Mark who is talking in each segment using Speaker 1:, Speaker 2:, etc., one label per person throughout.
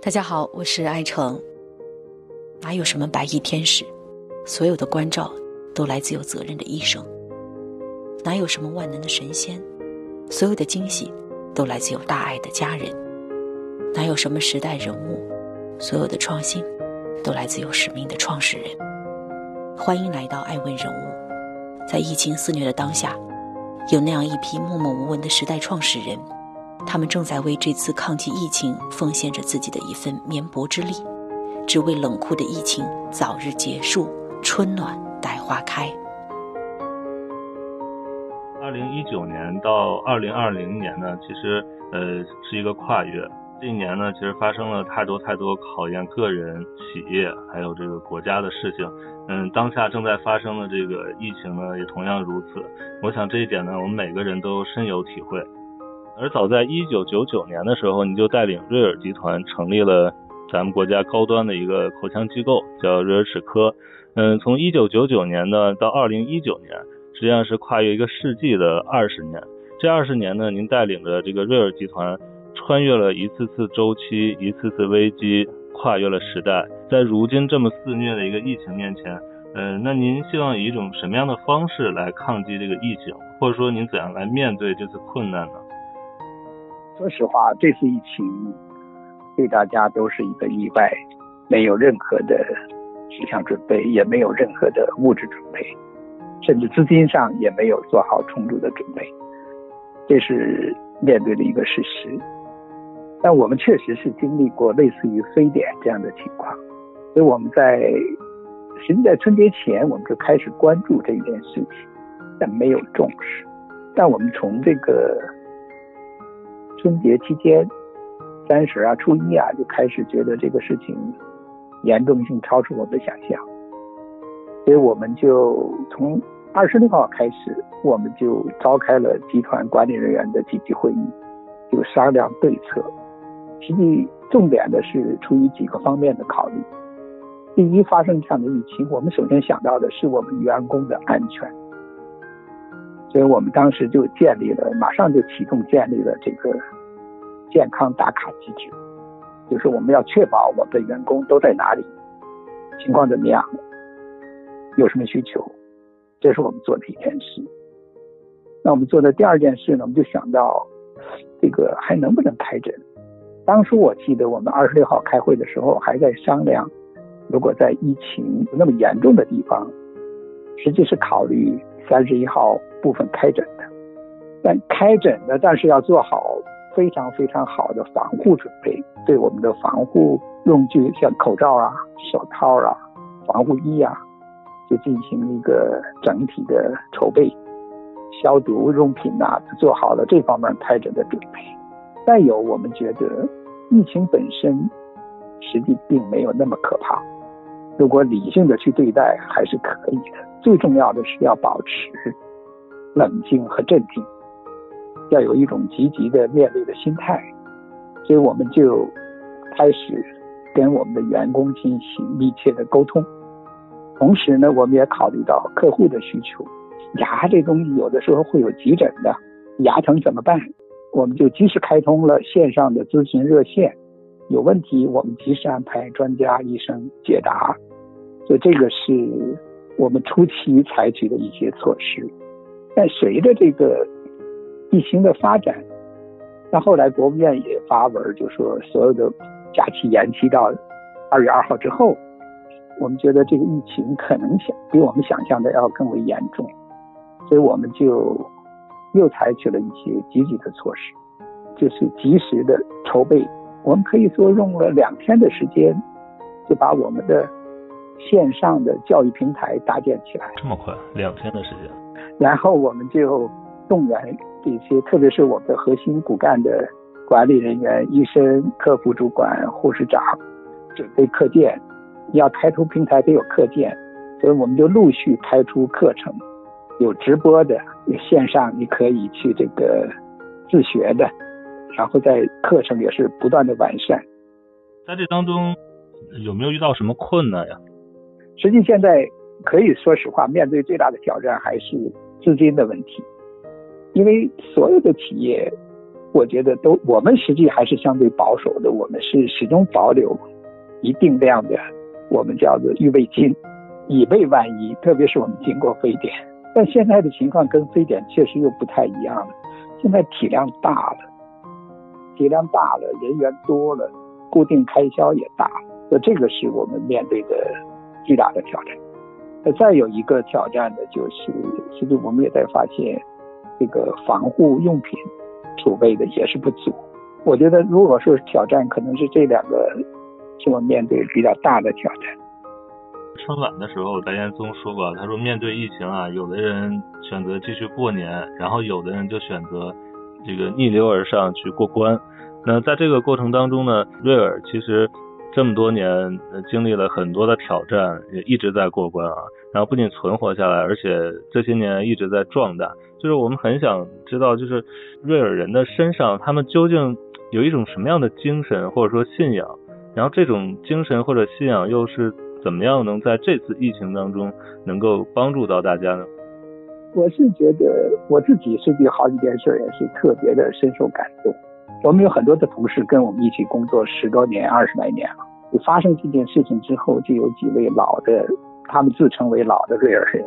Speaker 1: 大家好，我是爱成。哪有什么白衣天使？所有的关照都来自有责任的医生。哪有什么万能的神仙？所有的惊喜都来自有大爱的家人。哪有什么时代人物？所有的创新都来自有使命的创始人。欢迎来到爱问人物。在疫情肆虐的当下，有那样一批默默无闻的时代创始人。他们正在为这次抗击疫情奉献着自己的一份绵薄之力，只为冷酷的疫情早日结束，春暖待花开。
Speaker 2: 二零一九年到二零二零年呢，其实呃是一个跨越。这一年呢，其实发生了太多太多考验个人、企业还有这个国家的事情。嗯，当下正在发生的这个疫情呢，也同样如此。我想这一点呢，我们每个人都深有体会。而早在一九九九年的时候，你就带领瑞尔集团成立了咱们国家高端的一个口腔机构，叫瑞尔齿科。嗯，从一九九九年呢到二零一九年，实际上是跨越一个世纪的二十年。这二十年呢，您带领着这个瑞尔集团，穿越了一次次周期，一次次危机，跨越了时代。在如今这么肆虐的一个疫情面前，嗯，那您希望以一种什么样的方式来抗击这个疫情，或者说您怎样来面对这次困难呢？
Speaker 3: 说实话，这次疫情对大家都是一个意外，没有任何的思想准备，也没有任何的物质准备，甚至资金上也没有做好充足的准备，这是面对的一个事实。但我们确实是经历过类似于非典这样的情况，所以我们在实际在春节前我们就开始关注这件事情，但没有重视。但我们从这个。春节期间，三十啊、初一啊，就开始觉得这个事情严重性超出我们的想象，所以我们就从二十六号开始，我们就召开了集团管理人员的紧急会议，就商量对策。实际重点的是出于几个方面的考虑：第一，发生这样的疫情，我们首先想到的是我们员工的安全。所以我们当时就建立了，马上就启动建立了这个健康打卡机制，就是我们要确保我们的员工都在哪里，情况怎么样，有什么需求，这是我们做的一件事。那我们做的第二件事呢，我们就想到这个还能不能开诊。当初我记得我们二十六号开会的时候还在商量，如果在疫情那么严重的地方，实际是考虑。三十一号部分开诊的，但开诊的，但是要做好非常非常好的防护准备，对我们的防护用具，像口罩啊、手套啊、防护衣啊，就进行一个整体的筹备，消毒用品呐，做好了这方面开展的准备。再有，我们觉得疫情本身实际并没有那么可怕，如果理性的去对待，还是可以的。最重要的是要保持冷静和镇定，要有一种积极的面对的心态。所以我们就开始跟我们的员工进行密切的沟通，同时呢，我们也考虑到客户的需求。牙这东西有的时候会有急诊的，牙疼怎么办？我们就及时开通了线上的咨询热线，有问题我们及时安排专家医生解答。所以这个是。我们初期采取的一些措施，但随着这个疫情的发展，那后来国务院也发文就说，所有的假期延期到二月二号之后。我们觉得这个疫情可能想比我们想象的要更为严重，所以我们就又采取了一些积极的措施，就是及时的筹备。我们可以说用了两天的时间，就把我们的。线上的教育平台搭建起来，
Speaker 2: 这么快，两天的时间。
Speaker 3: 然后我们就动员这些，特别是我们的核心骨干的管理人员、医生、客服主管、护士长，准备课件。要开通平台得有课件，所以我们就陆续开出课程，有直播的，有线上你可以去这个自学的，然后在课程也是不断的完善。
Speaker 2: 在这当中有没有遇到什么困难呀？
Speaker 3: 实际现在可以说实话，面对最大的挑战还是资金的问题，因为所有的企业我觉得都我们实际还是相对保守的，我们是始终保留一定量的，我们叫做预备金，以备万一。特别是我们经过非典，但现在的情况跟非典确实又不太一样了。现在体量大了，体量大了，人员多了，固定开销也大，那这个是我们面对的巨大的挑战。那再有一个挑战呢，就是，其实我们也在发现，这个防护用品储备的也是不足。我觉得，如果说挑战，可能是这两个是我面对比较大的挑战。
Speaker 2: 春晚的时候，白岩松说过，他说面对疫情啊，有的人选择继续过年，然后有的人就选择这个逆流而上去过关。那在这个过程当中呢，瑞尔其实。这么多年，经历了很多的挑战，也一直在过关啊。然后不仅存活下来，而且这些年一直在壮大。就是我们很想知道，就是瑞尔人的身上，他们究竟有一种什么样的精神或者说信仰？然后这种精神或者信仰又是怎么样能在这次疫情当中能够帮助到大家呢？
Speaker 3: 我是觉得我自己实际好几件事也是特别的深受感动。我们有很多的同事跟我们一起工作十多年、二十来年了。就发生这件事情之后，就有几位老的，他们自称为老的瑞尔人，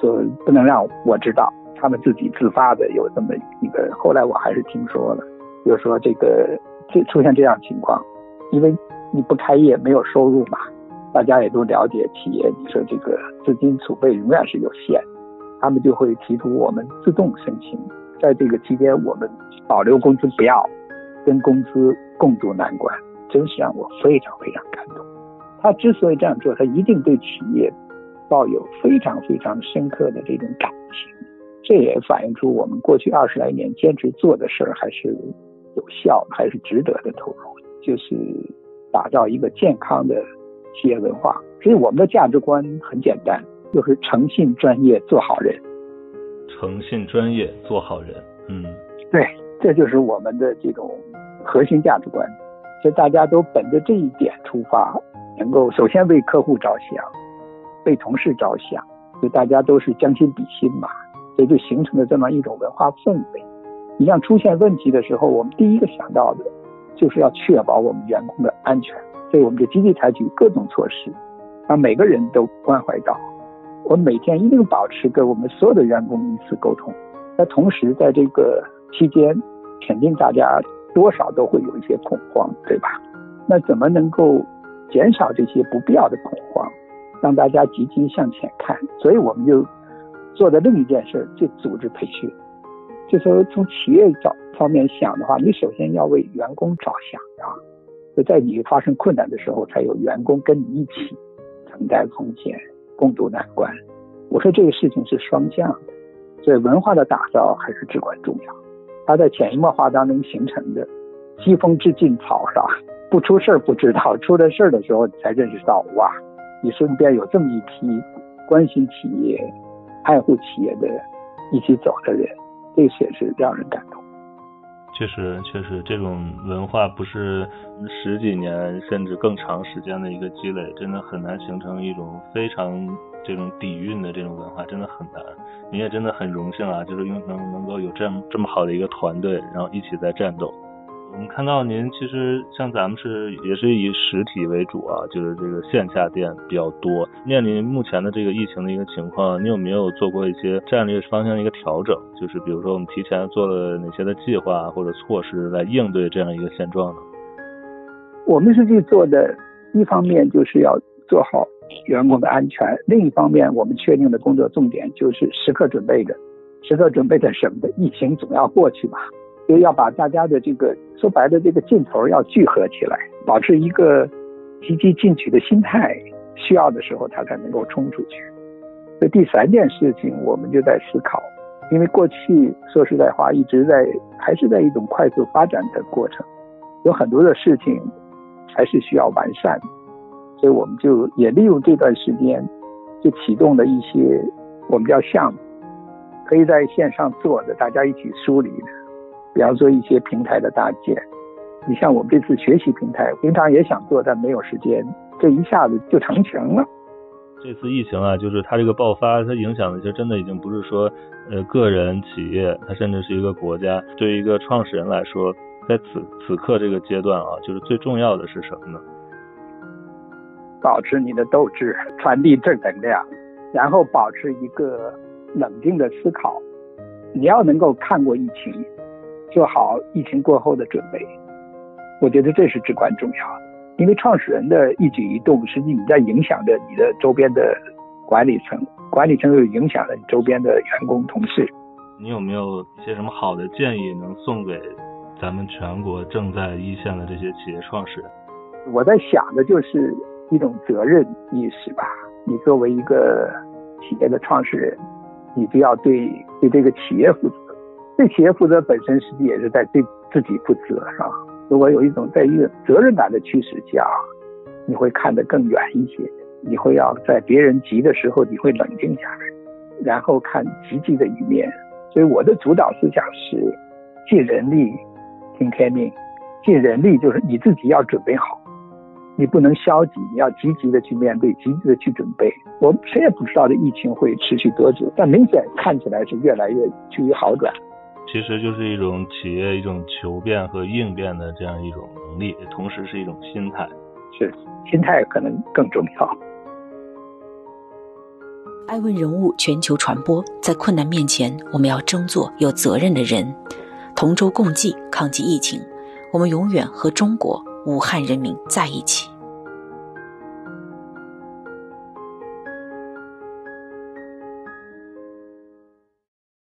Speaker 3: 说不能让我知道，他们自己自发的有这么一个。后来我还是听说了，就是说这个这出现这样情况，因为你不开业没有收入嘛，大家也都了解企业，你说这个资金储备永远是有限，他们就会提出我们自动申请，在这个期间我们保留工资不要，跟公司共度难关。真是让我非常非常感动。他之所以这样做，他一定对企业抱有非常非常深刻的这种感情。这也反映出我们过去二十来年坚持做的事儿还是有效，还是值得的投入。就是打造一个健康的企业文化。所以我们的价值观很简单，就是诚信、专业、做好人。
Speaker 2: 诚信、专业、做好人。嗯，
Speaker 3: 对，这就是我们的这种核心价值观。所以大家都本着这一点出发，能够首先为客户着想，为同事着想，就大家都是将心比心嘛，所以就形成了这么一种文化氛围。你像出现问题的时候，我们第一个想到的，就是要确保我们员工的安全，所以我们就积极采取各种措施，让每个人都关怀到。我们每天一定保持跟我们所有的员工一次沟通，那同时在这个期间，肯定大家。多少都会有一些恐慌，对吧？那怎么能够减少这些不必要的恐慌，让大家积极向前看？所以我们就做的另一件事，就组织培训。就说从企业找方面想的话，你首先要为员工着想啊，就在你发生困难的时候，才有员工跟你一起承担风险、共度难关。我说这个事情是双向的，所以文化的打造还是至关重要。它在潜移默化当中形成的，疾风知劲草上，不出事不知道，出了事的时候你才认识到，哇，你身边有这么一批关心企业、爱护企业的一起走的人，这些是让人感动。
Speaker 2: 确实，确实，这种文化不是十几年甚至更长时间的一个积累，真的很难形成一种非常。这种底蕴的这种文化真的很难，你也真的很荣幸啊，就是用能能够有这样这么好的一个团队，然后一起在战斗。我们看到您其实像咱们是也是以实体为主啊，就是这个线下店比较多。面临目前的这个疫情的一个情况，你有没有做过一些战略方向的一个调整？就是比如说我们提前做了哪些的计划或者措施来应对这样一个现状呢？
Speaker 3: 我们实际做的一方面就是要做好。员工的安全。另一方面，我们确定的工作重点就是时刻准备着，时刻准备着什么的？疫情总要过去嘛，所以要把大家的这个说白了这个劲头要聚合起来，保持一个积极进取的心态，需要的时候他才能够冲出去。这第三件事情，我们就在思考，因为过去说实在话，一直在还是在一种快速发展的过程，有很多的事情还是需要完善。所以我们就也利用这段时间，就启动了一些我们叫项目，可以在线上做的，大家一起梳理的，比方说一些平台的搭建。你像我们这次学习平台，平常也想做，但没有时间，这一下子就成型了。
Speaker 2: 这次疫情啊，就是它这个爆发，它影响的其实真的已经不是说呃个人、企业，它甚至是一个国家。对于一个创始人来说，在此此刻这个阶段啊，就是最重要的是什么呢？
Speaker 3: 保持你的斗志，传递正能量，然后保持一个冷静的思考。你要能够看过疫情，做好疫情过后的准备。我觉得这是至关重要的，因为创始人的一举一动，实际你在影响着你的周边的管理层，管理层又影响了你周边的员工同事。
Speaker 2: 你有没有一些什么好的建议能送给咱们全国正在一线的这些企业创始人？
Speaker 3: 我在想的就是一种责任意识吧。你作为一个企业的创始人，你就要对对这个企业负责。对企业负责本身实际也是在对自己负责，是吧？如果有一种在一个责任感的驱使下，你会看得更远一些。你会要在别人急的时候，你会冷静下来，然后看积极的一面。所以我的主导思想是尽人力，听天命。尽人力就是你自己要准备好，你不能消极，你要积极的去面对，积极的去准备。我们谁也不知道这疫情会持续多久，但明显看起来是越来越趋于好转。
Speaker 2: 其实就是一种企业一种求变和应变的这样一种能力，同时是一种心态。
Speaker 3: 是，心态可能更重要。
Speaker 1: 爱问人物全球传播，在困难面前，我们要争做有责任的人，同舟共济抗击疫情。我们永远和中国武汉人民在一起。